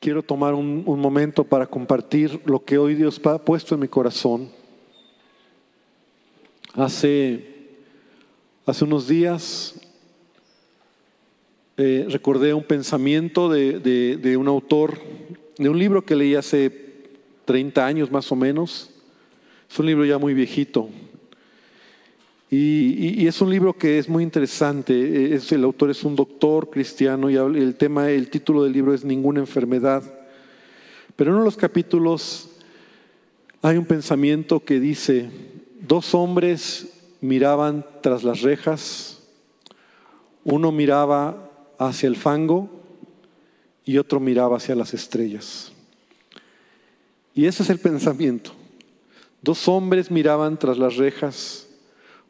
Quiero tomar un, momento para compartir lo que hoy Dios ha puesto en mi corazón. Hace, hace unos días eh, recordé un pensamiento de- de un autor, de un libro que leí hace 30 años más o menos. Es un libro ya muy viejito. Y, es un libro que es muy interesante. Es, el autor es un doctor cristiano y el tema, el título del libro es Ninguna enfermedad. Pero en uno de los capítulos hay un pensamiento que dice, dos hombres miraban tras las rejas, uno miraba hacia el fango y otro miraba hacia las estrellas. Y ese es el pensamiento. Dos hombres miraban tras las rejas,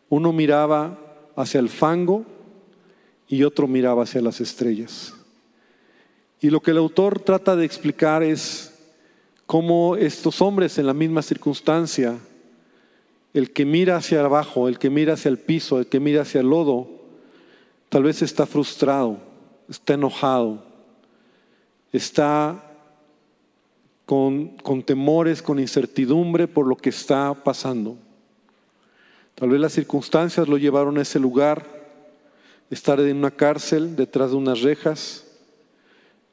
uno miraba hacia el fango y otro miraba hacia las estrellas. Y lo que el autor trata de explicar es cómo estos hombres en la misma circunstancia, el que mira hacia abajo, el que mira hacia el piso, el que mira hacia el lodo, tal vez está frustrado, está enojado, está con, con temores, con incertidumbre por lo que está pasando. Tal vez las circunstancias lo llevaron a ese lugar, estar en una cárcel detrás de unas rejas,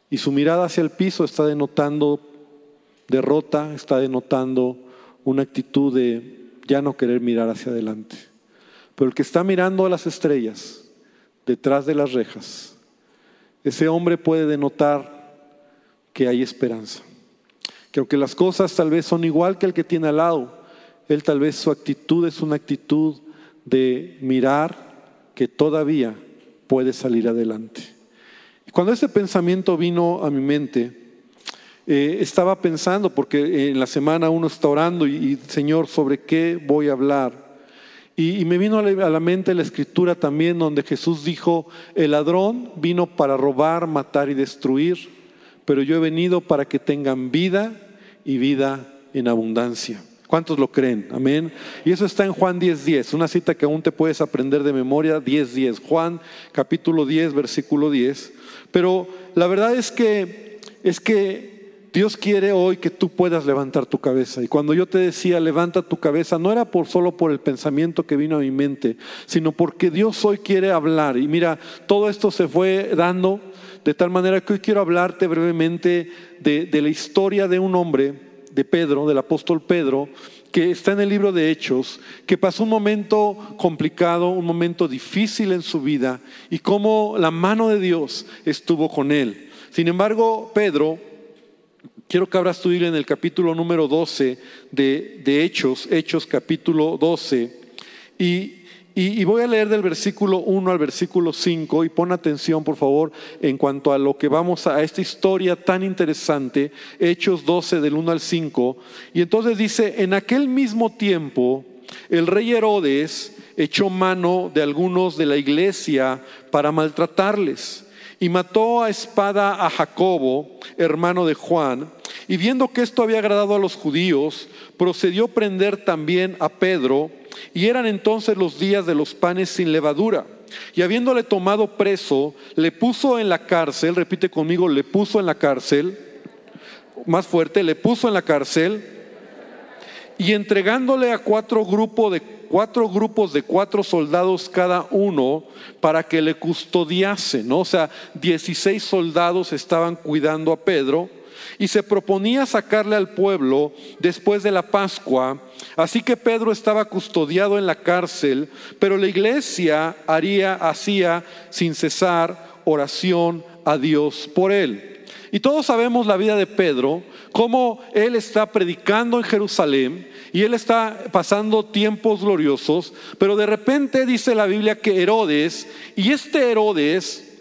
y su mirada hacia el piso está denotando derrota, está denotando una actitud de ya no querer mirar hacia adelante. Pero el que está mirando a las estrellas, detrás de las rejas, ese hombre puede denotar que hay esperanza. Que aunque las cosas tal vez son igual que el que tiene al lado, él tal vez su actitud es una actitud de mirar que todavía puede salir adelante. Cuando ese pensamiento vino a mi mente, eh, estaba pensando, porque en la semana uno está orando y, Señor, ¿sobre qué voy a hablar? Y, me vino a la mente la escritura también donde Jesús dijo, el ladrón vino para robar, matar y destruir, pero yo he venido para que tengan vida y vida en abundancia. ¿Cuántos lo creen? Amén. Y eso está en Juan 10:10, 10, una cita que aún te puedes aprender de memoria, 10:10. 10. Juan capítulo 10, versículo 10. Pero la verdad es que es que Dios quiere hoy que tú puedas levantar tu cabeza. Y cuando yo te decía, levanta tu cabeza, no era por solo por el pensamiento que vino a mi mente, sino porque Dios hoy quiere hablar. Y mira, todo esto se fue dando de tal manera que hoy quiero hablarte brevemente de, de la historia de un hombre, de Pedro, del apóstol Pedro, que está en el libro de Hechos, que pasó un momento complicado, un momento difícil en su vida y cómo la mano de Dios estuvo con él. Sin embargo, Pedro, quiero que abras tu Biblia en el capítulo número 12 de, de Hechos, Hechos capítulo 12, y y, voy a leer del versículo 1 al versículo 5 y pon atención por favor en cuanto a lo que vamos a, a esta historia tan interesante, Hechos 12 del 1 al 5. Y entonces dice, en aquel mismo tiempo el rey Herodes echó mano de algunos de la iglesia para maltratarles y mató a espada a Jacobo, hermano de Juan, y viendo que esto había agradado a los judíos, procedió a prender también a Pedro, y eran entonces los días de los panes sin levadura. Y habiéndole tomado preso, le puso en la cárcel, repite conmigo, le puso en la cárcel, más fuerte, le puso en la cárcel, y entregándole a cuatro grupos de cuatro grupos de cuatro soldados cada uno para que le custodiasen, ¿no? O sea, 16 soldados estaban cuidando a Pedro y se proponía sacarle al pueblo después de la Pascua. Así que Pedro estaba custodiado en la cárcel, pero la iglesia haría, hacía sin cesar oración a Dios por él. Y todos sabemos la vida de Pedro, cómo él está predicando en Jerusalén y él está pasando tiempos gloriosos, pero de repente dice la Biblia que Herodes, y este Herodes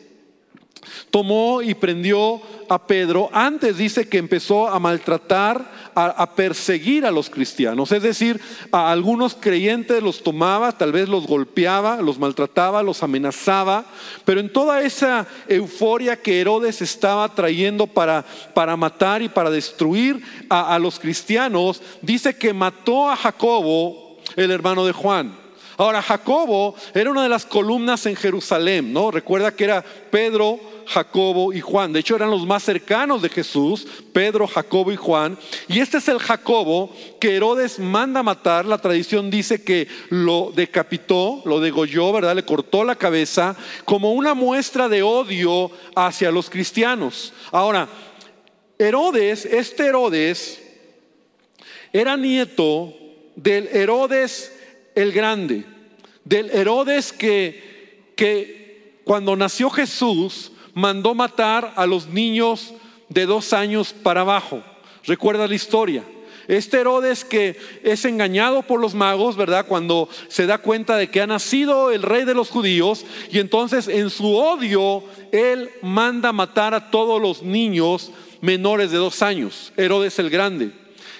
tomó y prendió a Pedro, antes dice que empezó a maltratar, a, perseguir a los cristianos, es decir, a algunos creyentes los tomaba, tal vez los golpeaba, los maltrataba, los amenazaba, pero en toda esa euforia que Herodes estaba trayendo para, para matar y para destruir a, a los cristianos, dice que mató a Jacobo, el hermano de Juan. Ahora, Jacobo era una de las columnas en Jerusalén, ¿no? Recuerda que era Pedro, Jacobo y Juan. De hecho, eran los más cercanos de Jesús, Pedro, Jacobo y Juan. Y este es el Jacobo que Herodes manda matar. La tradición dice que lo decapitó, lo degolló, ¿verdad? Le cortó la cabeza como una muestra de odio hacia los cristianos. Ahora, Herodes, este Herodes, era nieto del Herodes el Grande, del Herodes que, que cuando nació Jesús mandó matar a los niños de dos años para abajo. ¿Recuerda la historia? Este Herodes que es engañado por los magos, ¿verdad? Cuando se da cuenta de que ha nacido el rey de los judíos y entonces en su odio él manda matar a todos los niños menores de dos años, Herodes el Grande.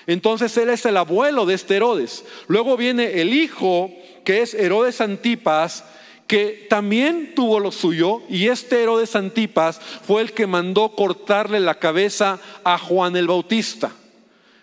Entonces él es el abuelo de este Herodes. Luego viene el hijo, que es Herodes Antipas, que también tuvo lo suyo, y este Herodes Antipas fue el que mandó cortarle la cabeza a Juan el Bautista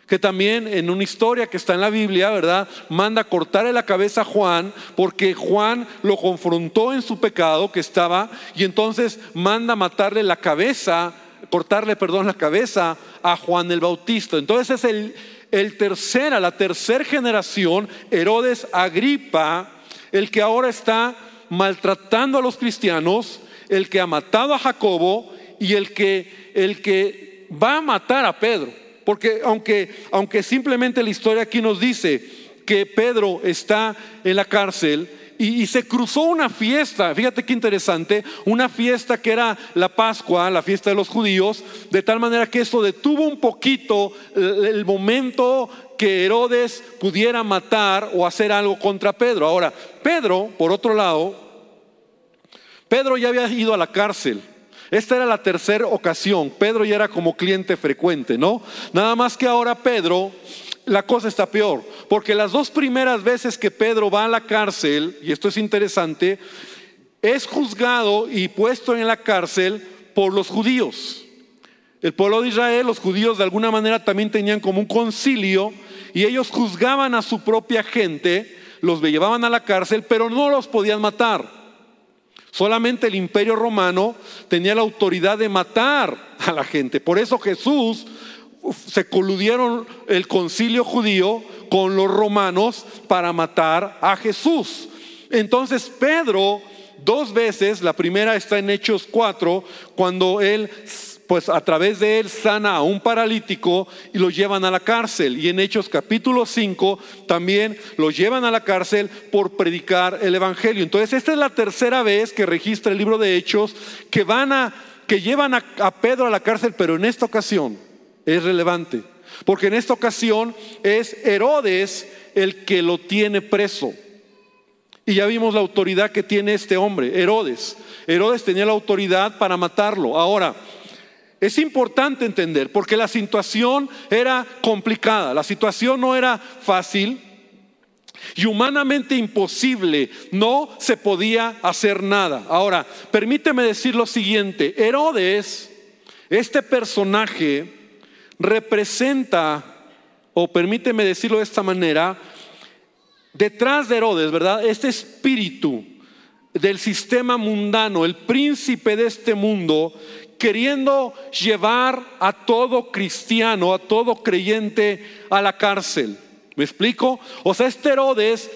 que también en una historia que está en la Biblia, ¿verdad? Manda cortarle la cabeza a Juan porque Juan lo confrontó en su pecado que estaba y entonces manda matarle la cabeza cortarle, perdón, la cabeza a Juan el Bautista. Entonces es el, el tercera, la tercera generación, Herodes Agripa, el que ahora está maltratando a los cristianos, el que ha matado a Jacobo y el que, el que va a matar a Pedro. Porque aunque, aunque simplemente la historia aquí nos dice que Pedro está en la cárcel, y, se cruzó una fiesta, fíjate qué interesante, una fiesta que era la Pascua, la fiesta de los judíos, de tal manera que eso detuvo un poquito el, momento que Herodes pudiera matar o hacer algo contra Pedro. Ahora, Pedro, por otro lado, Pedro ya había ido a la cárcel. Esta era la tercera ocasión. Pedro ya era como cliente frecuente, ¿no? Nada más que ahora Pedro la cosa está peor, porque las dos primeras veces que Pedro va a la cárcel, y esto es interesante, es juzgado y puesto en la cárcel por los judíos. El pueblo de Israel, los judíos de alguna manera también tenían como un concilio y ellos juzgaban a su propia gente, los llevaban a la cárcel, pero no los podían matar. Solamente el imperio romano tenía la autoridad de matar a la gente. Por eso Jesús se coludieron el concilio judío con los romanos para matar a Jesús. Entonces Pedro dos veces, la primera está en Hechos 4, cuando él, pues a través de él sana a un paralítico y lo llevan a la cárcel. Y en Hechos capítulo 5 también lo llevan a la cárcel por predicar el Evangelio. Entonces esta es la tercera vez que registra el libro de Hechos que van a, que llevan a, a Pedro a la cárcel, pero en esta ocasión es relevante. Porque en esta ocasión es Herodes el que lo tiene preso. Y ya vimos la autoridad que tiene este hombre, Herodes. Herodes tenía la autoridad para matarlo. Ahora, es importante entender, porque la situación era complicada, la situación no era fácil y humanamente imposible, no se podía hacer nada. Ahora, permíteme decir lo siguiente, Herodes, este personaje, representa, o permíteme decirlo de esta manera, detrás de Herodes, ¿verdad? Este espíritu del sistema mundano, el príncipe de este mundo, queriendo llevar a todo cristiano, a todo creyente a la cárcel. ¿Me explico? O sea, este Herodes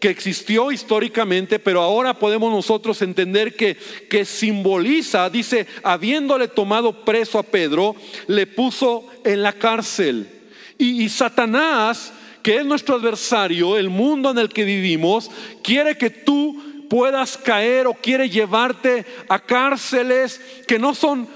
que existió históricamente, pero ahora podemos nosotros entender que, que simboliza, dice, habiéndole tomado preso a Pedro, le puso en la cárcel. Y, y Satanás, que es nuestro adversario, el mundo en el que vivimos, quiere que tú puedas caer o quiere llevarte a cárceles que no son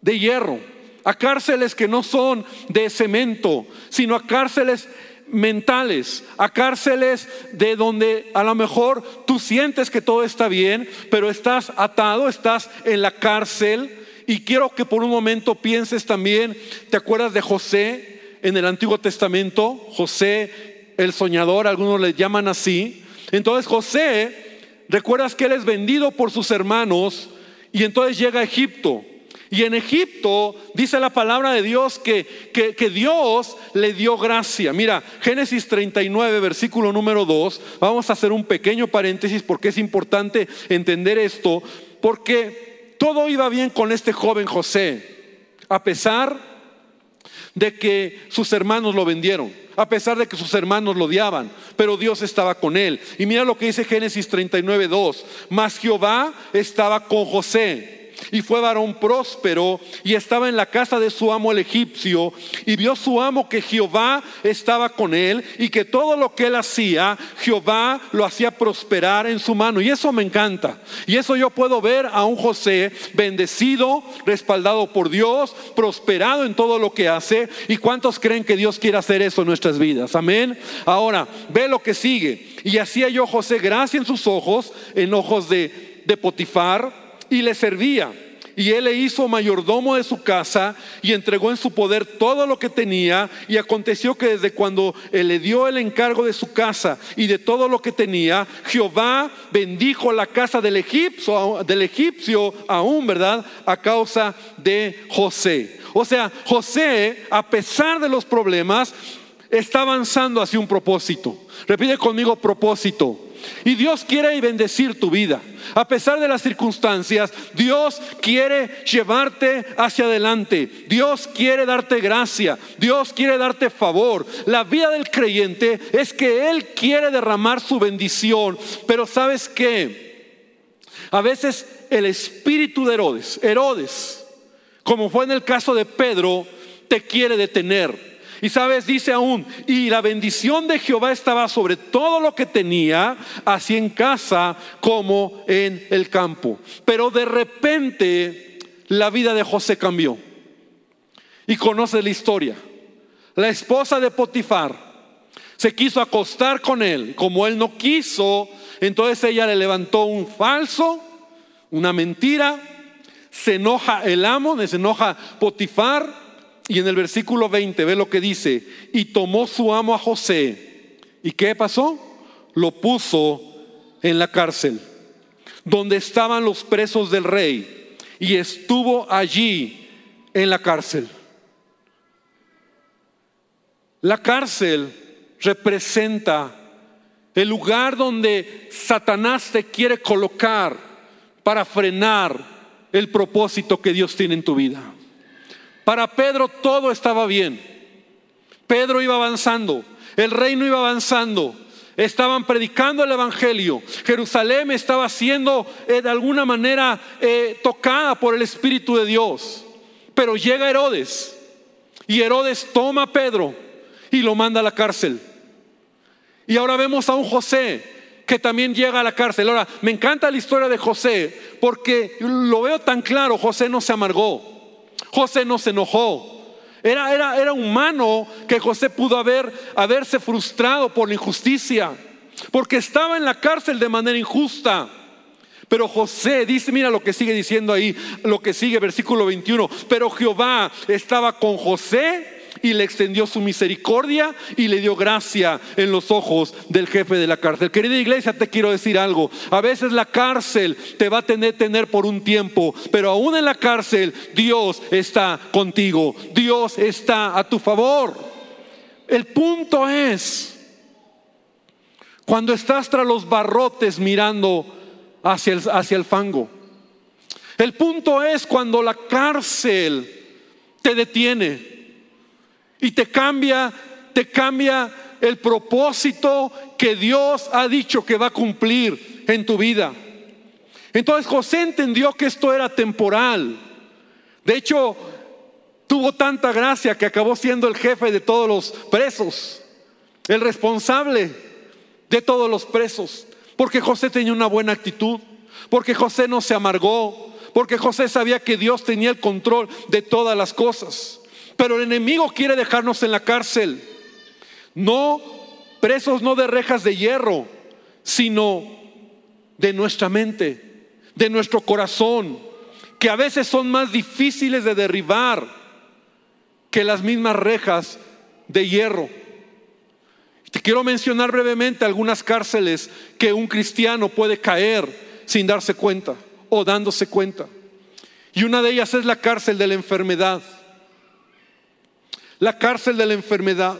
de hierro, a cárceles que no son de cemento, sino a cárceles mentales, a cárceles de donde a lo mejor tú sientes que todo está bien, pero estás atado, estás en la cárcel. Y quiero que por un momento pienses también, ¿te acuerdas de José en el Antiguo Testamento? José el soñador, algunos le llaman así. Entonces José, recuerdas que él es vendido por sus hermanos y entonces llega a Egipto. Y en Egipto dice la palabra de Dios que, que, Dios le dio gracia. Mira, Génesis 39, versículo número 2. Vamos a hacer un pequeño paréntesis porque es importante entender esto. Porque todo iba bien con este joven José, a pesar de que sus hermanos lo vendieron, a pesar de que sus hermanos lo odiaban, pero Dios estaba con él. Y mira lo que dice Génesis 39, 2, mas Jehová estaba con José y fue varón próspero y estaba en la casa de su amo el egipcio y vio su amo que Jehová estaba con él y que todo lo que él hacía, Jehová lo hacía prosperar en su mano. Y eso me encanta. Y eso yo puedo ver a un José bendecido, respaldado por Dios, prosperado en todo lo que hace. ¿Y cuántos creen que Dios quiere hacer eso en nuestras vidas? Amén. Ahora, ve lo que sigue. Y hacía yo José gracia en sus ojos, en ojos de, de Potifar y le servía. Y él le hizo mayordomo de su casa y entregó en su poder todo lo que tenía. Y aconteció que desde cuando él le dio el encargo de su casa y de todo lo que tenía, Jehová bendijo la casa del egipcio, del egipcio aún, ¿verdad? A causa de José. O sea, José, a pesar de los problemas, está avanzando hacia un propósito. Repite conmigo propósito. Y Dios quiere bendecir tu vida. A pesar de las circunstancias, Dios quiere llevarte hacia adelante. Dios quiere darte gracia. Dios quiere darte favor. La vida del creyente es que Él quiere derramar su bendición. Pero ¿sabes qué? A veces el espíritu de Herodes, Herodes, como fue en el caso de Pedro, te quiere detener y sabes, dice aún, y la bendición de Jehová estaba sobre todo lo que tenía, así en casa como en el campo. Pero de repente la vida de José cambió. Y conoce la historia. La esposa de Potifar se quiso acostar con él. Como él no quiso, entonces ella le levantó un falso, una mentira. Se enoja el amo, se enoja Potifar y en el versículo 20 ve lo que dice, y tomó su amo a José. ¿Y qué pasó? Lo puso en la cárcel, donde estaban los presos del rey, y estuvo allí en la cárcel. La cárcel representa el lugar donde Satanás te quiere colocar para frenar el propósito que Dios tiene en tu vida. Para Pedro todo estaba bien. Pedro iba avanzando, el reino iba avanzando, estaban predicando el Evangelio. Jerusalén estaba siendo eh, de alguna manera eh, tocada por el Espíritu de Dios. Pero llega Herodes y Herodes toma a Pedro y lo manda a la cárcel. Y ahora vemos a un José que también llega a la cárcel. Ahora, me encanta la historia de José porque lo veo tan claro, José no se amargó. José no se enojó. Era, era, era humano que José pudo haber, haberse frustrado por la injusticia, porque estaba en la cárcel de manera injusta. Pero José dice, mira lo que sigue diciendo ahí, lo que sigue, versículo 21, pero Jehová estaba con José y le extendió su misericordia y le dio gracia en los ojos del jefe de la cárcel. Querida iglesia, te quiero decir algo. A veces la cárcel te va a tener, por un tiempo, pero aún en la cárcel Dios está contigo. Dios está a tu favor. El punto es, cuando estás tras los barrotes mirando hacia el, hacia el fango. El punto es cuando la cárcel te detiene y te cambia, te cambia el propósito que Dios ha dicho que va a cumplir en tu vida. Entonces José entendió que esto era temporal. De hecho, tuvo tanta gracia que acabó siendo el jefe de todos los presos, el responsable de todos los presos, porque José tenía una buena actitud, porque José no se amargó, porque José sabía que Dios tenía el control de todas las cosas. Pero el enemigo quiere dejarnos en la cárcel. No presos no de rejas de hierro, sino de nuestra mente, de nuestro corazón, que a veces son más difíciles de derribar que las mismas rejas de hierro. Te quiero mencionar brevemente algunas cárceles que un cristiano puede caer sin darse cuenta o dándose cuenta. Y una de ellas es la cárcel de la enfermedad la cárcel de la enfermedad.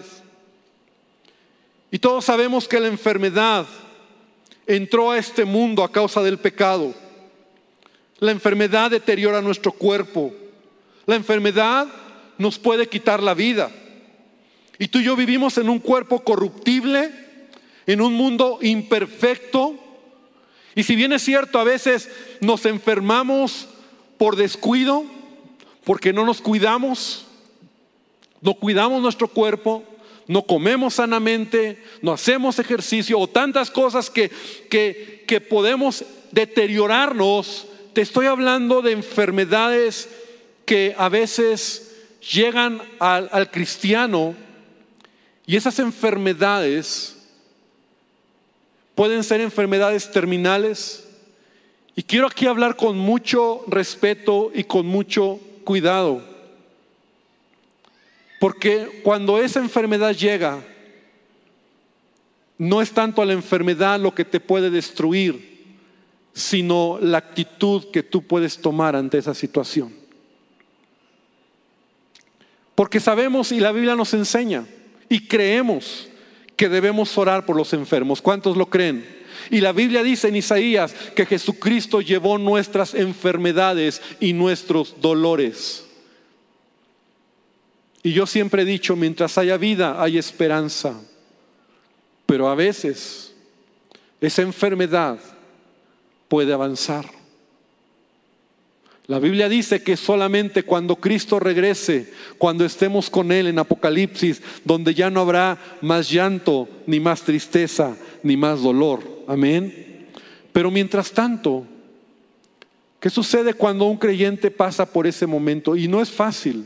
Y todos sabemos que la enfermedad entró a este mundo a causa del pecado. La enfermedad deteriora nuestro cuerpo. La enfermedad nos puede quitar la vida. Y tú y yo vivimos en un cuerpo corruptible, en un mundo imperfecto. Y si bien es cierto, a veces nos enfermamos por descuido, porque no nos cuidamos, no cuidamos nuestro cuerpo, no comemos sanamente, no hacemos ejercicio o tantas cosas que, que, que podemos deteriorarnos. Te estoy hablando de enfermedades que a veces llegan al, al cristiano y esas enfermedades pueden ser enfermedades terminales. Y quiero aquí hablar con mucho respeto y con mucho cuidado. Porque cuando esa enfermedad llega, no es tanto la enfermedad lo que te puede destruir, sino la actitud que tú puedes tomar ante esa situación. Porque sabemos y la Biblia nos enseña y creemos que debemos orar por los enfermos. ¿Cuántos lo creen? Y la Biblia dice en Isaías que Jesucristo llevó nuestras enfermedades y nuestros dolores. Y yo siempre he dicho, mientras haya vida, hay esperanza. Pero a veces esa enfermedad puede avanzar. La Biblia dice que solamente cuando Cristo regrese, cuando estemos con Él en Apocalipsis, donde ya no habrá más llanto, ni más tristeza, ni más dolor. Amén. Pero mientras tanto, ¿qué sucede cuando un creyente pasa por ese momento? Y no es fácil.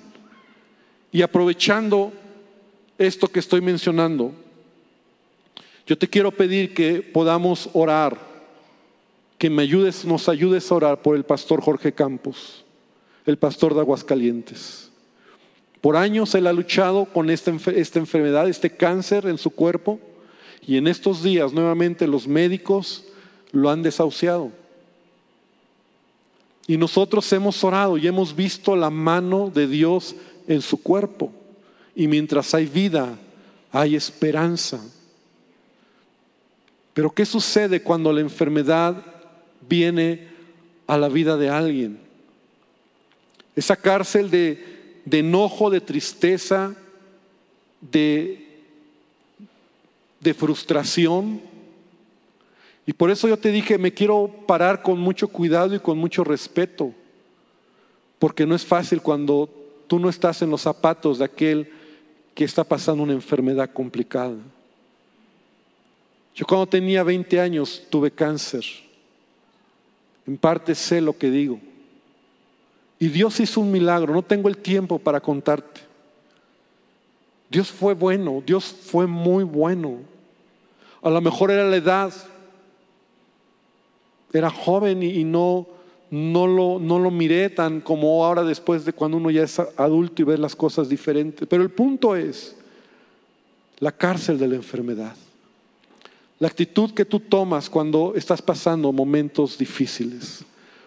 Y aprovechando esto que estoy mencionando, yo te quiero pedir que podamos orar, que me ayudes, nos ayudes a orar por el pastor Jorge Campos, el pastor de Aguascalientes. Por años él ha luchado con esta, esta enfermedad, este cáncer en su cuerpo, y en estos días nuevamente los médicos lo han desahuciado. Y nosotros hemos orado y hemos visto la mano de Dios en su cuerpo. Y mientras hay vida, hay esperanza. Pero ¿qué sucede cuando la enfermedad viene a la vida de alguien? Esa cárcel de, enojo, de tristeza, de, de frustración. Y por eso yo te dije, me quiero parar con mucho cuidado y con mucho respeto, porque no es fácil cuando Tú no estás en los zapatos de aquel que está pasando una enfermedad complicada. Yo cuando tenía 20 años tuve cáncer. En parte sé lo que digo. Y Dios hizo un milagro. No tengo el tiempo para contarte. Dios fue bueno. Dios fue muy bueno. A lo mejor era la edad. Era joven y, no no lo, no lo miré tan como ahora después de cuando uno ya es adulto y ve las cosas diferentes. Pero el punto es la cárcel de la enfermedad. La actitud que tú tomas cuando estás pasando momentos difíciles.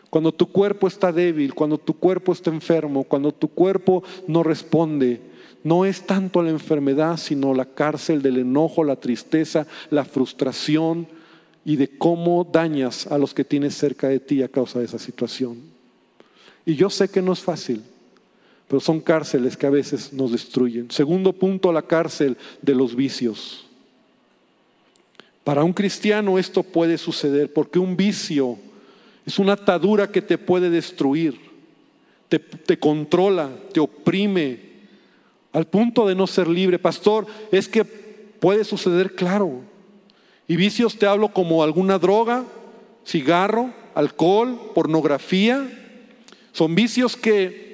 Cuando tu cuerpo está débil, cuando tu cuerpo está enfermo, cuando tu cuerpo no responde, no es tanto la enfermedad, sino la cárcel del enojo, la tristeza, la frustración, y de cómo dañas a los que tienes cerca de ti a causa de esa situación. Y yo sé que no es fácil, pero son cárceles que a veces nos destruyen. Segundo punto, la cárcel de los vicios. Para un cristiano esto puede suceder porque un vicio es una atadura que te puede destruir, te, controla, te oprime, al punto de no ser libre. Pastor, es que puede suceder, claro. Y vicios te hablo como alguna droga, cigarro, alcohol, pornografía. Son vicios que,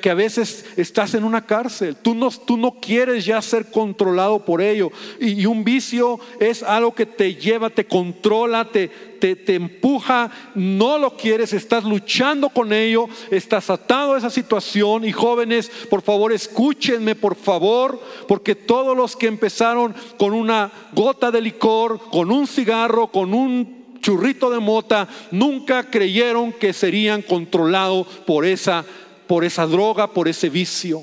que, a veces estás en una cárcel. Tú no, tú no quieres ya ser controlado por ello. Y, un vicio es algo que te lleva, te controla, te, te, te, empuja, no lo quieres, estás luchando con ello, estás atado a esa situación. Y jóvenes, por favor, escúchenme, por favor, porque todos los que empezaron con una gota de licor, con un cigarro, con un churrito de mota, nunca creyeron que serían controlados por esa por esa droga, por ese vicio.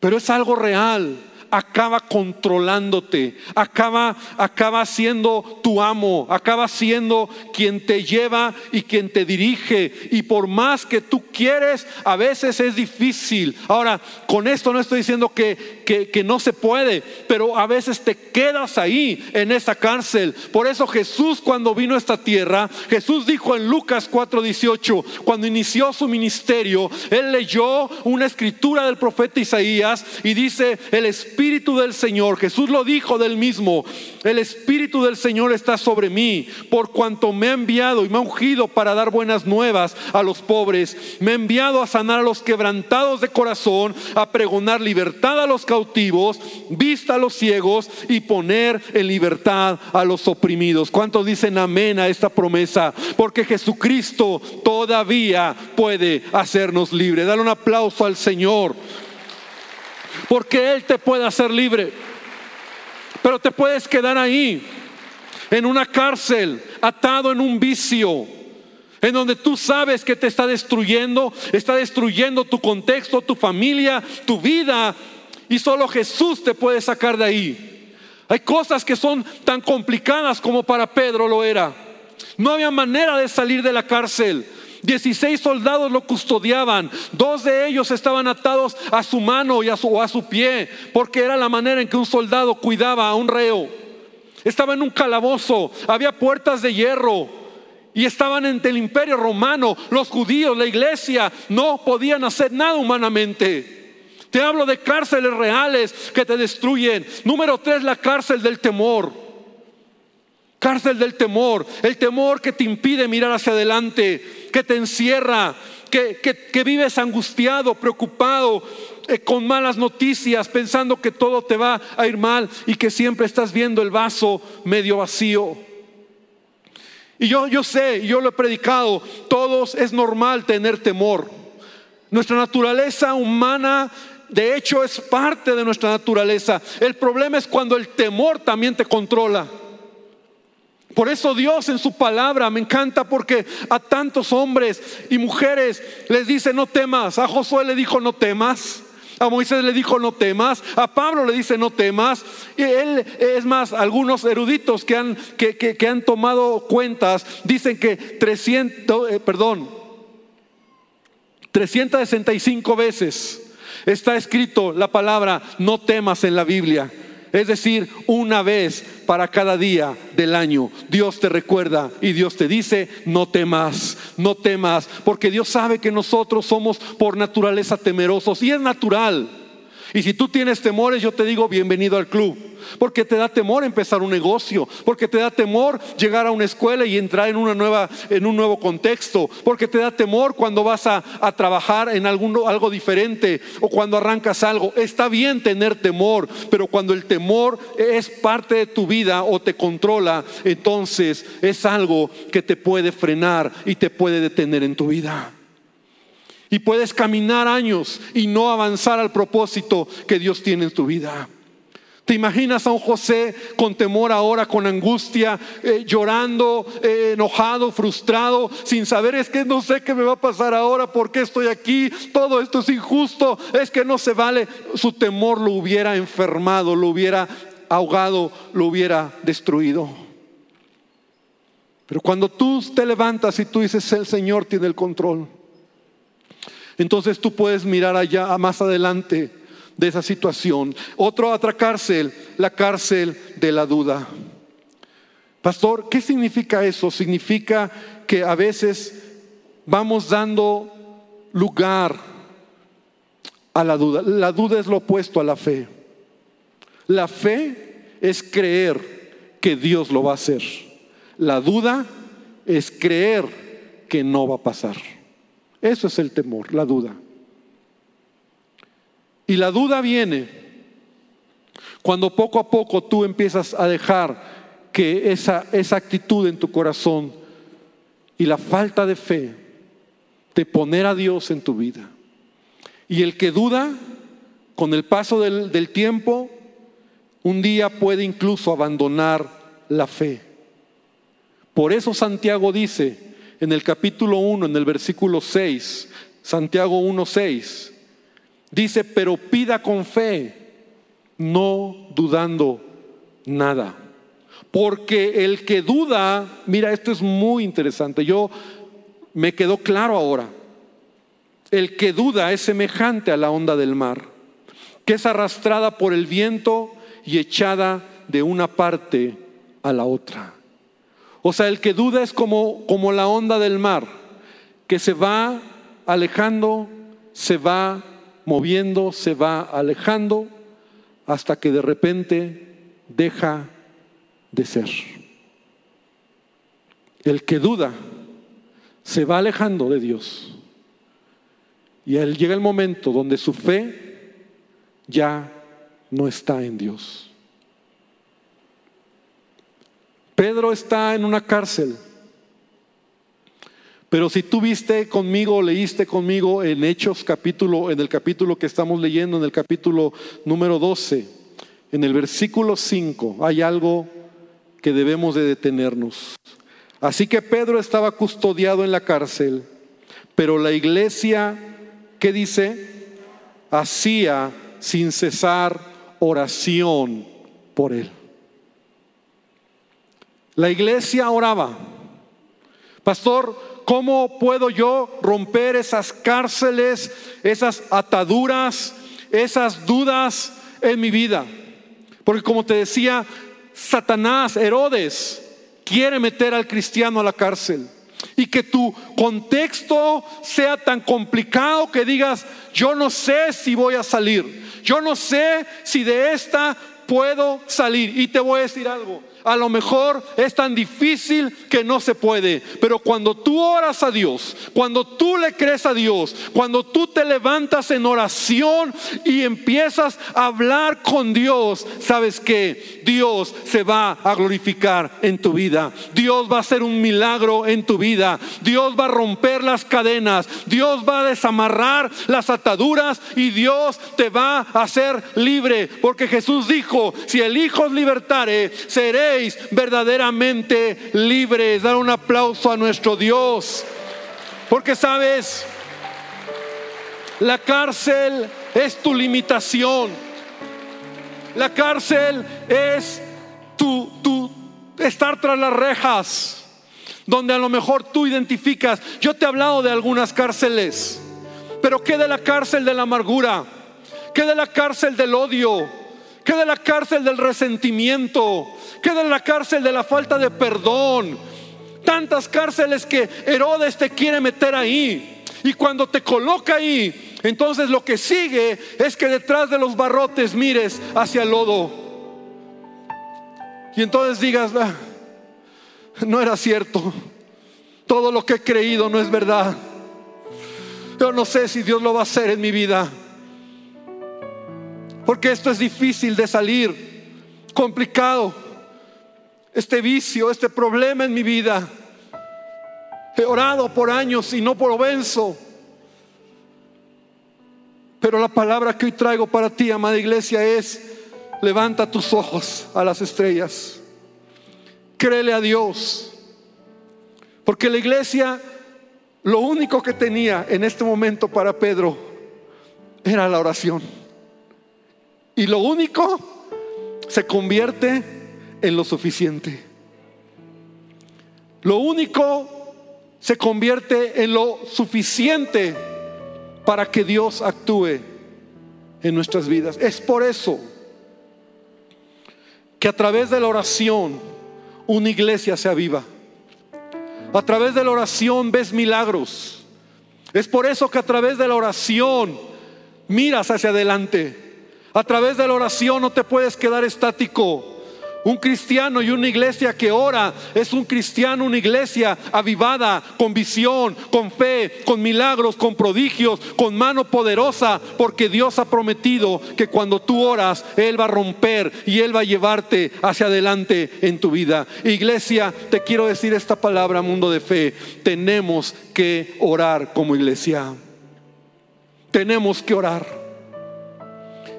Pero es algo real. Acaba controlándote, acaba, acaba siendo tu amo, acaba siendo quien te lleva y quien te dirige. Y por más que tú quieres, a veces es difícil. Ahora, con esto no estoy diciendo que, que, no se puede, pero a veces te quedas ahí en esa cárcel. Por eso Jesús cuando vino a esta tierra, Jesús dijo en Lucas 4:18, cuando inició su ministerio, él leyó una escritura del profeta Isaías y dice, el Espíritu del Señor, Jesús lo dijo del mismo, el Espíritu del Señor está sobre mí, por cuanto me ha enviado y me ha ungido para dar buenas nuevas a los pobres, me ha enviado a sanar a los quebrantados de corazón, a pregonar libertad a los cautivos, vista a los ciegos y poner en libertad a los oprimidos. ¿Cuántos dicen amén a esta promesa? Porque Jesucristo todavía puede hacernos libres. Dale un aplauso al Señor porque Él te puede hacer libre. Pero te puedes quedar ahí, en una cárcel, atado en un vicio, en donde tú sabes que te está destruyendo, está destruyendo tu contexto, tu familia, tu vida, y solo Jesús te puede sacar de ahí. Hay cosas que son tan complicadas como para Pedro lo era. No había manera de salir de la cárcel. 16 soldados lo custodiaban. Dos de ellos estaban atados a su mano y a su, a su pie, porque era la manera en que un soldado cuidaba a un reo. Estaba en un calabozo, había puertas de hierro y estaban ante el imperio romano. Los judíos, la iglesia, no podían hacer nada humanamente. Te hablo de cárceles reales que te destruyen. Número tres, la cárcel del temor. Cárcel del temor, el temor que te impide mirar hacia adelante, que te encierra, que, vives angustiado, preocupado, eh, con malas noticias, pensando que todo te va a ir mal y que siempre estás viendo el vaso medio vacío. Y yo, yo sé, yo lo he predicado, todos es normal tener temor. Nuestra naturaleza humana de hecho es parte de nuestra naturaleza. El problema es cuando el temor también te controla. Por eso Dios en su palabra me encanta porque a tantos hombres y mujeres les dice no temas. A Josué le dijo no temas. A Moisés le dijo no temas, a Pablo le dice no temas. Y él, es más, algunos eruditos que han, que, han tomado cuentas dicen que 300, eh, perdón, 365 veces está escrito la palabra no temas en la Biblia. Es decir, una vez para cada día del año. Dios te recuerda y Dios te dice, no temas, no temas, porque Dios sabe que nosotros somos por naturaleza temerosos y es natural. Y si tú tienes temores, yo te digo, bienvenido al club. Porque te da temor empezar un negocio, porque te da temor llegar a una escuela y entrar en, una nueva, en un nuevo contexto, porque te da temor cuando vas a, trabajar en algo diferente o cuando arrancas algo. Está bien tener temor, pero cuando el temor es parte de tu vida o te controla, entonces es algo que te puede frenar y te puede detener en tu vida. Y puedes caminar años y no avanzar al propósito que Dios tiene en tu vida. ¿Te imaginas a un José con temor ahora, con angustia, eh, llorando, eh, enojado, frustrado, sin saber es que no sé qué me va a pasar ahora, por qué estoy aquí, todo esto es injusto, es que no se vale? Su temor lo hubiera enfermado, lo hubiera ahogado, lo hubiera destruido. Pero cuando tú te levantas y tú dices, el Señor tiene el control, entonces tú puedes mirar allá más adelante de esa situación. Otro, otra cárcel, la cárcel de la duda. Pastor, ¿qué significa eso? Significa que a veces vamos dando lugar a la duda. La duda es lo opuesto a la fe. La fe es creer que Dios lo va a hacer. La duda es creer que no va a pasar. Eso es el temor, la duda. Y la duda viene cuando poco a poco tú empiezas a dejar que esa, esa actitud en tu corazón y la falta de fe te poner a Dios en tu vida. Y el que duda, con el paso del, del tiempo, un día puede incluso abandonar la fe. Por eso Santiago dice, en el capítulo 1, en el versículo 6, Santiago 1, 6, dice, pero pida con fe, no dudando nada. Porque el que duda, mira, esto es muy interesante, yo me quedó claro ahora, el que duda es semejante a la onda del mar, que es arrastrada por el viento y echada de una parte a la otra. O sea, el que duda es como, como la onda del mar, que se va alejando, se va moviendo, se va alejando, hasta que de repente deja de ser. El que duda se va alejando de Dios. Y él llega el momento donde su fe ya no está en Dios. Pedro está en una cárcel. Pero si tú viste conmigo, leíste conmigo en Hechos capítulo, en el capítulo que estamos leyendo, en el capítulo número 12, en el versículo 5, hay algo que debemos de detenernos. Así que Pedro estaba custodiado en la cárcel, pero la iglesia, ¿qué dice? Hacía sin cesar oración por él. La iglesia oraba. Pastor, ¿Cómo puedo yo romper esas cárceles, esas ataduras, esas dudas en mi vida? Porque como te decía, Satanás, Herodes, quiere meter al cristiano a la cárcel. Y que tu contexto sea tan complicado que digas, yo no sé si voy a salir, yo no sé si de esta puedo salir. Y te voy a decir algo, a lo mejor es tan difícil que no se puede, pero cuando tú oras a Dios, cuando tú le crees a Dios, cuando tú te levantas en oración y empiezas a hablar con Dios, sabes que Dios se va a glorificar en tu vida. Dios va a hacer un milagro en tu vida. Dios va a romper las cadenas. Dios va a desamarrar las ataduras y Dios te va a hacer libre. Porque Jesús dijo, si el Hijo libertare, seré verdaderamente libres. Dar un aplauso a nuestro Dios. Porque sabes, la cárcel es tu limitación. La cárcel es tu, tu estar tras las rejas donde a lo mejor tú identificas. Yo te he hablado de algunas cárceles, pero ¿qué de la cárcel de la amargura? ¿Qué de la cárcel del odio? ¿Qué de la cárcel del resentimiento? ¿Qué de la cárcel de la falta de perdón? Tantas cárceles que Herodes te quiere meter ahí. Y cuando te coloca ahí, entonces lo que sigue es que detrás de los barrotes mires hacia el lodo. Y entonces digas, ah, no era cierto. Todo lo que he creído no es verdad. Yo no sé si Dios lo va a hacer en mi vida. Porque esto es difícil de salir, complicado. Este vicio, este problema en mi vida. He orado por años y no por venzo. Pero la palabra que hoy traigo para ti, amada iglesia, es, levanta tus ojos a las estrellas. Créele a Dios. Porque la iglesia, lo único que tenía en este momento para Pedro era la oración. Y lo único se convierte en lo suficiente. Lo único se convierte en lo suficiente para que Dios actúe en nuestras vidas. Es por eso que a través de la oración una iglesia se aviva. A través de la oración ves milagros. Es por eso que a través de la oración miras hacia adelante. A través de la oración no te puedes quedar estático. Un cristiano y una iglesia que ora es un cristiano, una iglesia avivada, con visión, con fe, con milagros, con prodigios, con mano poderosa, porque Dios ha prometido que cuando tú oras, Él va a romper y Él va a llevarte hacia adelante en tu vida. Iglesia, te quiero decir esta palabra, mundo de fe, tenemos que orar como iglesia. Tenemos que orar.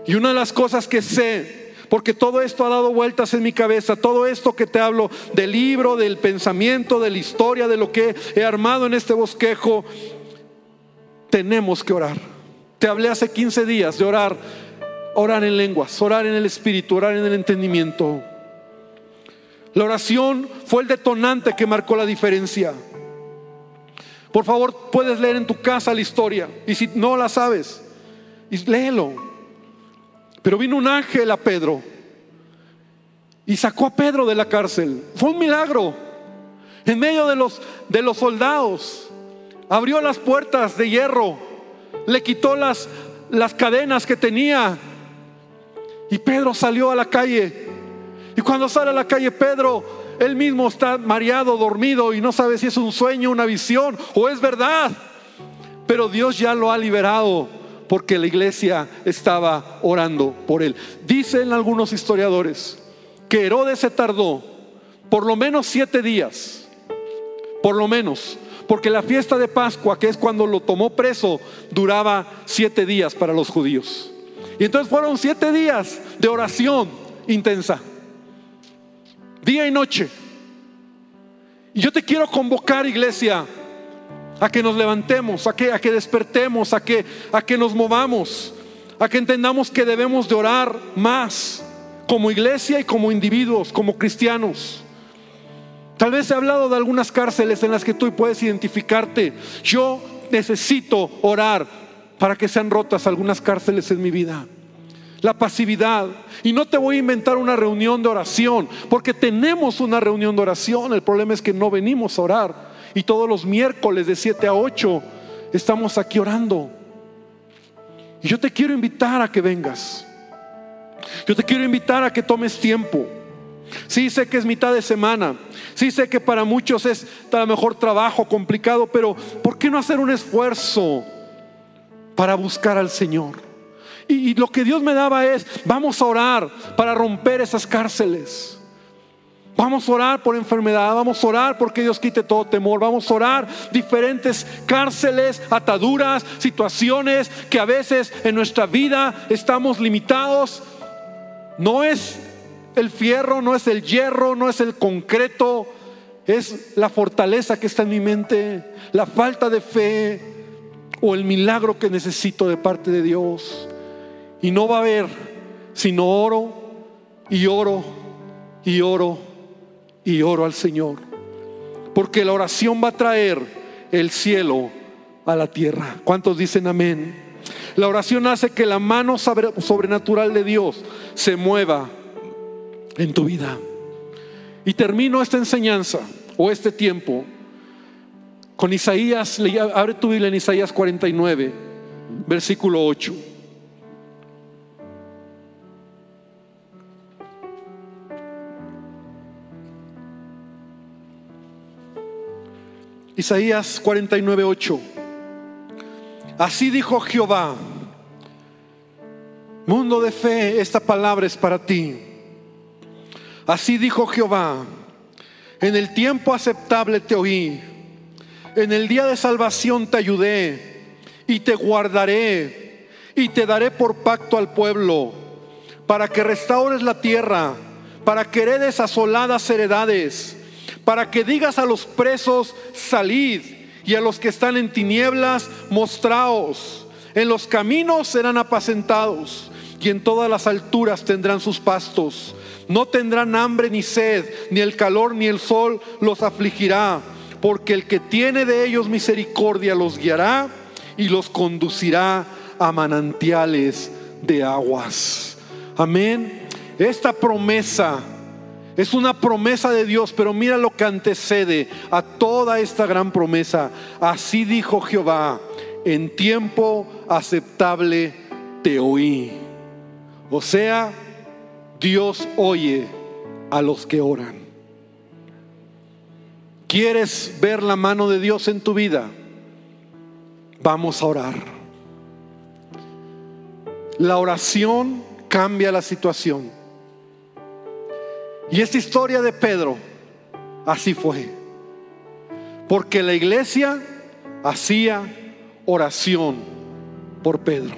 Y una de las cosas que sé, porque todo esto ha dado vueltas en mi cabeza, todo esto que te hablo del libro, del pensamiento, de la historia, de lo que he armado en este bosquejo, tenemos que orar. Te hablé hace 15 días de orar orar en lenguas, orar en el espíritu, orar en el entendimiento. La oración fue el detonante que marcó la diferencia. Por favor, puedes leer en tu casa la historia. Y si no la sabes, léelo. Pero vino un ángel a Pedro y sacó a Pedro de la cárcel. Fue un milagro. En medio de los, de los soldados, abrió las puertas de hierro, le quitó las, las cadenas que tenía. Y Pedro salió a la calle. Y cuando sale a la calle Pedro, él mismo está mareado, dormido y no sabe si es un sueño, una visión o es verdad. Pero Dios ya lo ha liberado porque la iglesia estaba orando por él. Dicen algunos historiadores que Herodes se tardó por lo menos siete días, por lo menos, porque la fiesta de Pascua, que es cuando lo tomó preso, duraba siete días para los judíos. Y entonces fueron siete días de oración intensa, día y noche. Y yo te quiero convocar, iglesia, a que nos levantemos, a que, a que despertemos, a que, a que nos movamos, a que entendamos que debemos de orar más como iglesia y como individuos, como cristianos. Tal vez he hablado de algunas cárceles en las que tú puedes identificarte. Yo necesito orar para que sean rotas algunas cárceles en mi vida. La pasividad. Y no te voy a inventar una reunión de oración, porque tenemos una reunión de oración. El problema es que no venimos a orar. Y todos los miércoles de 7 a 8 estamos aquí orando. Y yo te quiero invitar a que vengas. Yo te quiero invitar a que tomes tiempo. Sí sé que es mitad de semana. Sí sé que para muchos es a lo mejor trabajo complicado, pero ¿por qué no hacer un esfuerzo para buscar al Señor? Y, y lo que Dios me daba es, vamos a orar para romper esas cárceles. Vamos a orar por enfermedad, vamos a orar porque Dios quite todo temor, vamos a orar diferentes cárceles, ataduras, situaciones que a veces en nuestra vida estamos limitados. No es el fierro, no es el hierro, no es el concreto, es la fortaleza que está en mi mente, la falta de fe o el milagro que necesito de parte de Dios. Y no va a haber sino oro y oro y oro y oro al Señor. Porque la oración va a traer el cielo a la tierra. ¿Cuántos dicen amén? La oración hace que la mano sobrenatural de Dios se mueva en tu vida. Y termino esta enseñanza o este tiempo con Isaías, abre tu Biblia en Isaías 49, versículo 8. Isaías 49, 8. Así dijo Jehová, mundo de fe, esta palabra es para ti. Así dijo Jehová, en el tiempo aceptable te oí, en el día de salvación te ayudé y te guardaré y te daré por pacto al pueblo, para que restaures la tierra, para que heredes asoladas heredades para que digas a los presos, salid, y a los que están en tinieblas, mostraos. En los caminos serán apacentados, y en todas las alturas tendrán sus pastos. No tendrán hambre ni sed, ni el calor ni el sol los afligirá, porque el que tiene de ellos misericordia los guiará y los conducirá a manantiales de aguas. Amén. Esta promesa es una promesa de Dios, pero mira lo que antecede a toda esta gran promesa. Así dijo Jehová, en tiempo aceptable te oí. O sea, Dios oye a los que oran. ¿Quieres ver la mano de Dios en tu vida? Vamos a orar. La oración cambia la situación. Y esta historia de Pedro, así fue. Porque la iglesia hacía oración por Pedro.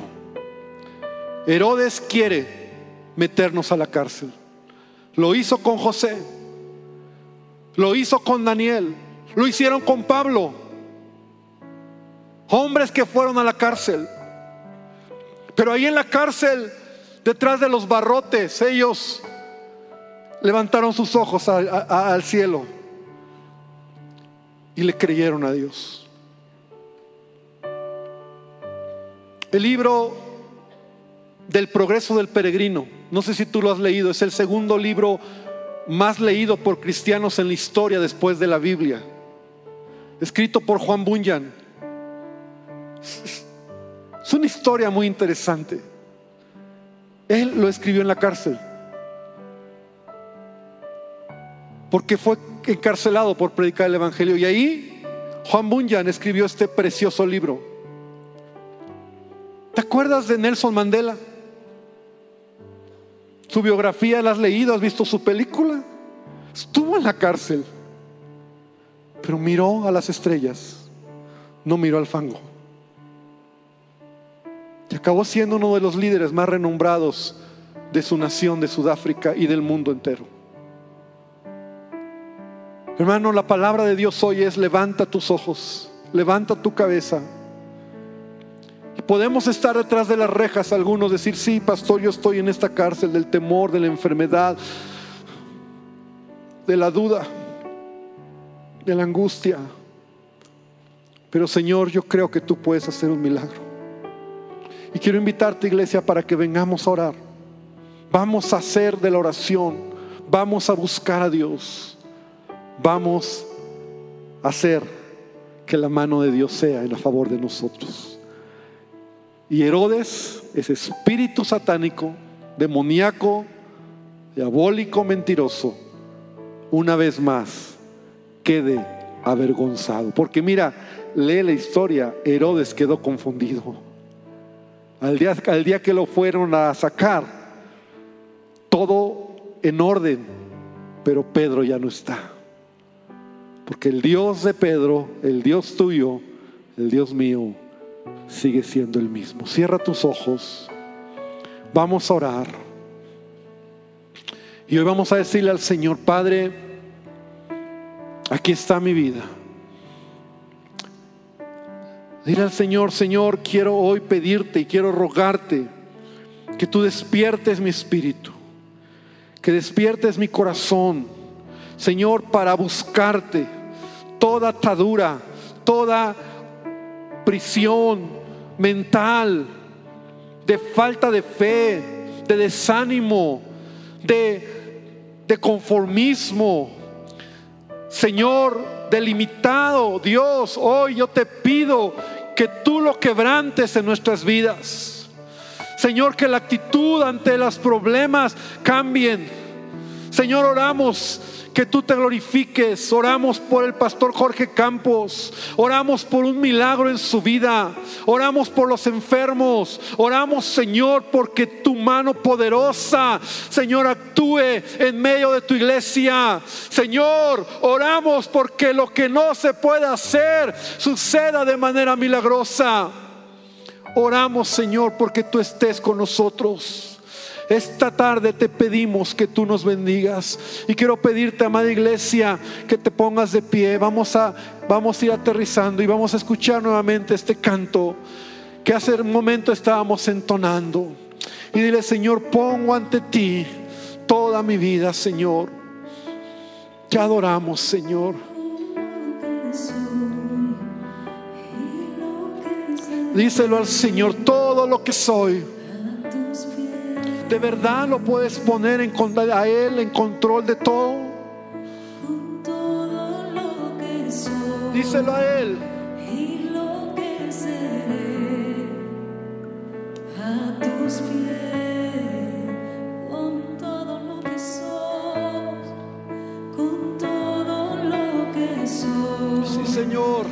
Herodes quiere meternos a la cárcel. Lo hizo con José. Lo hizo con Daniel. Lo hicieron con Pablo. Hombres que fueron a la cárcel. Pero ahí en la cárcel detrás de los barrotes, ellos levantaron sus ojos al cielo y le creyeron a Dios. El libro del progreso del peregrino, no sé si tú lo has leído, es el segundo libro más leído por cristianos en la historia después de la Biblia, escrito por Juan Bunyan. Es una historia muy interesante. Él lo escribió en la cárcel. Porque fue encarcelado por predicar el Evangelio. Y ahí Juan Bunyan escribió este precioso libro. ¿Te acuerdas de Nelson Mandela? Su biografía la has leído, has visto su película. Estuvo en la cárcel, pero miró a las estrellas, no miró al fango. Y acabó siendo uno de los líderes más renombrados de su nación, de Sudáfrica y del mundo entero. Hermano, la palabra de Dios hoy es levanta tus ojos, levanta tu cabeza. Podemos estar detrás de las rejas, algunos decir, sí, pastor, yo estoy en esta cárcel del temor, de la enfermedad, de la duda, de la angustia. Pero Señor, yo creo que tú puedes hacer un milagro. Y quiero invitarte, iglesia, para que vengamos a orar. Vamos a hacer de la oración. Vamos a buscar a Dios. Vamos a hacer que la mano de Dios sea en favor de nosotros. Y Herodes, ese espíritu satánico, demoníaco, diabólico, mentiroso, una vez más quede avergonzado. Porque mira, lee la historia, Herodes quedó confundido. Al día, al día que lo fueron a sacar, todo en orden, pero Pedro ya no está. Porque el Dios de Pedro, el Dios tuyo, el Dios mío, sigue siendo el mismo. Cierra tus ojos. Vamos a orar. Y hoy vamos a decirle al Señor, Padre, aquí está mi vida. Dile al Señor, Señor, quiero hoy pedirte y quiero rogarte que tú despiertes mi espíritu, que despiertes mi corazón, Señor, para buscarte toda atadura, toda prisión mental, de falta de fe, de desánimo, de, de conformismo. Señor, delimitado, Dios, hoy yo te pido que tú lo quebrantes en nuestras vidas. Señor, que la actitud ante los problemas cambien. Señor, oramos que tú te glorifiques. Oramos por el pastor Jorge Campos. Oramos por un milagro en su vida. Oramos por los enfermos. Oramos, Señor, porque tu mano poderosa, Señor, actúe en medio de tu iglesia. Señor, oramos porque lo que no se puede hacer suceda de manera milagrosa. Oramos, Señor, porque tú estés con nosotros. Esta tarde te pedimos que tú nos bendigas y quiero pedirte, amada iglesia, que te pongas de pie. Vamos a vamos a ir aterrizando y vamos a escuchar nuevamente este canto que hace un momento estábamos entonando. Y dile, Señor, pongo ante ti toda mi vida, Señor. Te adoramos, Señor. Díselo al Señor, todo lo que soy de verdad lo puedes poner en, a Él en control de todo. Díselo a Él. Y lo que seré a tus pies, con todo lo que sos, con todo lo que sos. Sí, Señor.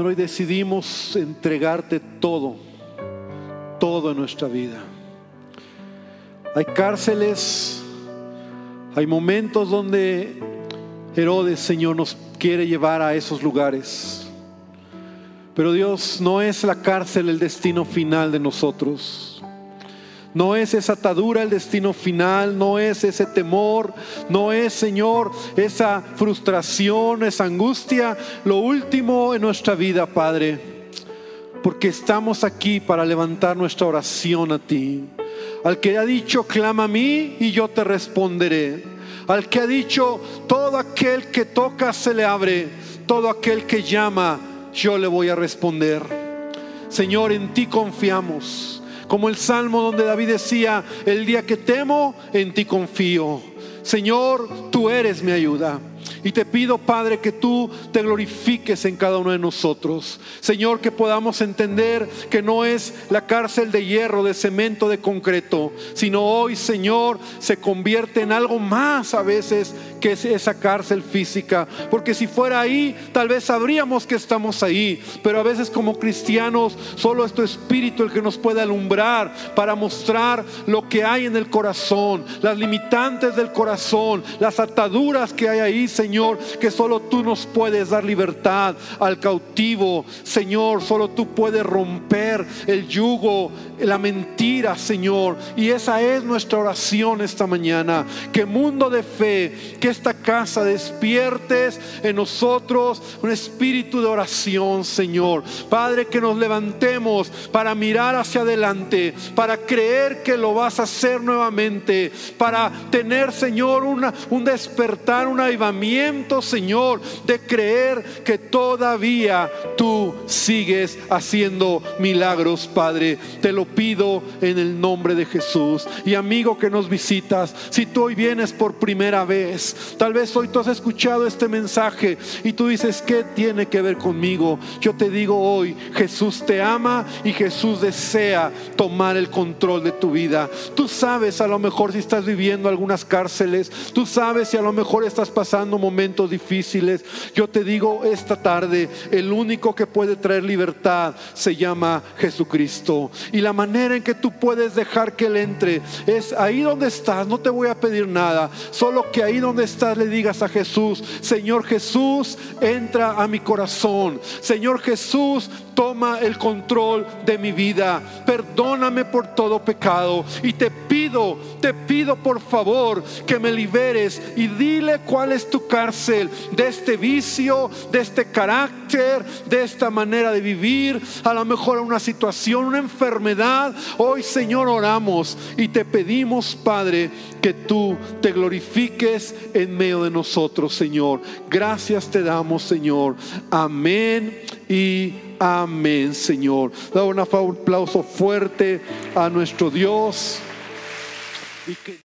Señor, hoy decidimos entregarte todo, todo en nuestra vida. Hay cárceles, hay momentos donde Herodes, Señor, nos quiere llevar a esos lugares. Pero Dios, no es la cárcel el destino final de nosotros. No es esa atadura el destino final, no es ese temor, no es, Señor, esa frustración, esa angustia, lo último en nuestra vida, Padre. Porque estamos aquí para levantar nuestra oración a ti. Al que ha dicho, clama a mí y yo te responderé. Al que ha dicho, todo aquel que toca se le abre, todo aquel que llama, yo le voy a responder. Señor, en ti confiamos. Como el salmo donde David decía, el día que temo, en ti confío. Señor, tú eres mi ayuda. Y te pido, Padre, que tú te glorifiques en cada uno de nosotros. Señor, que podamos entender que no es la cárcel de hierro, de cemento, de concreto, sino hoy, Señor, se convierte en algo más a veces que es esa cárcel física. Porque si fuera ahí, tal vez sabríamos que estamos ahí. Pero a veces como cristianos, solo es tu espíritu el que nos puede alumbrar para mostrar lo que hay en el corazón, las limitantes del corazón, las ataduras que hay ahí, Señor, que solo tú nos puedes dar libertad al cautivo. Señor, solo tú puedes romper el yugo, la mentira, Señor. Y esa es nuestra oración esta mañana. Que mundo de fe, que esta casa despiertes en nosotros un espíritu de oración, Señor. Padre, que nos levantemos para mirar hacia adelante, para creer que lo vas a hacer nuevamente, para tener, Señor, una, un despertar, un avivamiento, Señor, de creer que todavía tú sigues haciendo milagros, Padre. Te lo pido en el nombre de Jesús. Y amigo que nos visitas, si tú hoy vienes por primera vez, tal vez hoy tú has escuchado este mensaje y tú dices, ¿qué tiene que ver conmigo? Yo te digo hoy, Jesús te ama y Jesús desea tomar el control de tu vida. Tú sabes a lo mejor si estás viviendo algunas cárceles, tú sabes si a lo mejor estás pasando momentos difíciles. Yo te digo esta tarde, el único que puede traer libertad se llama Jesucristo. Y la manera en que tú puedes dejar que Él entre es ahí donde estás, no te voy a pedir nada, solo que ahí donde estás le digas a Jesús, Señor Jesús, entra a mi corazón. Señor Jesús, toma el control de mi vida. Perdóname por todo pecado. Y te pido, te pido por favor que me liberes y dile cuál es tu cárcel de este vicio, de este carácter, de esta manera de vivir. A lo mejor una situación, una enfermedad. Hoy Señor oramos y te pedimos Padre que tú te glorifiques en medio de nosotros Señor. Gracias te damos Señor. Amén y amén, Señor. Da un aplauso fuerte a nuestro Dios.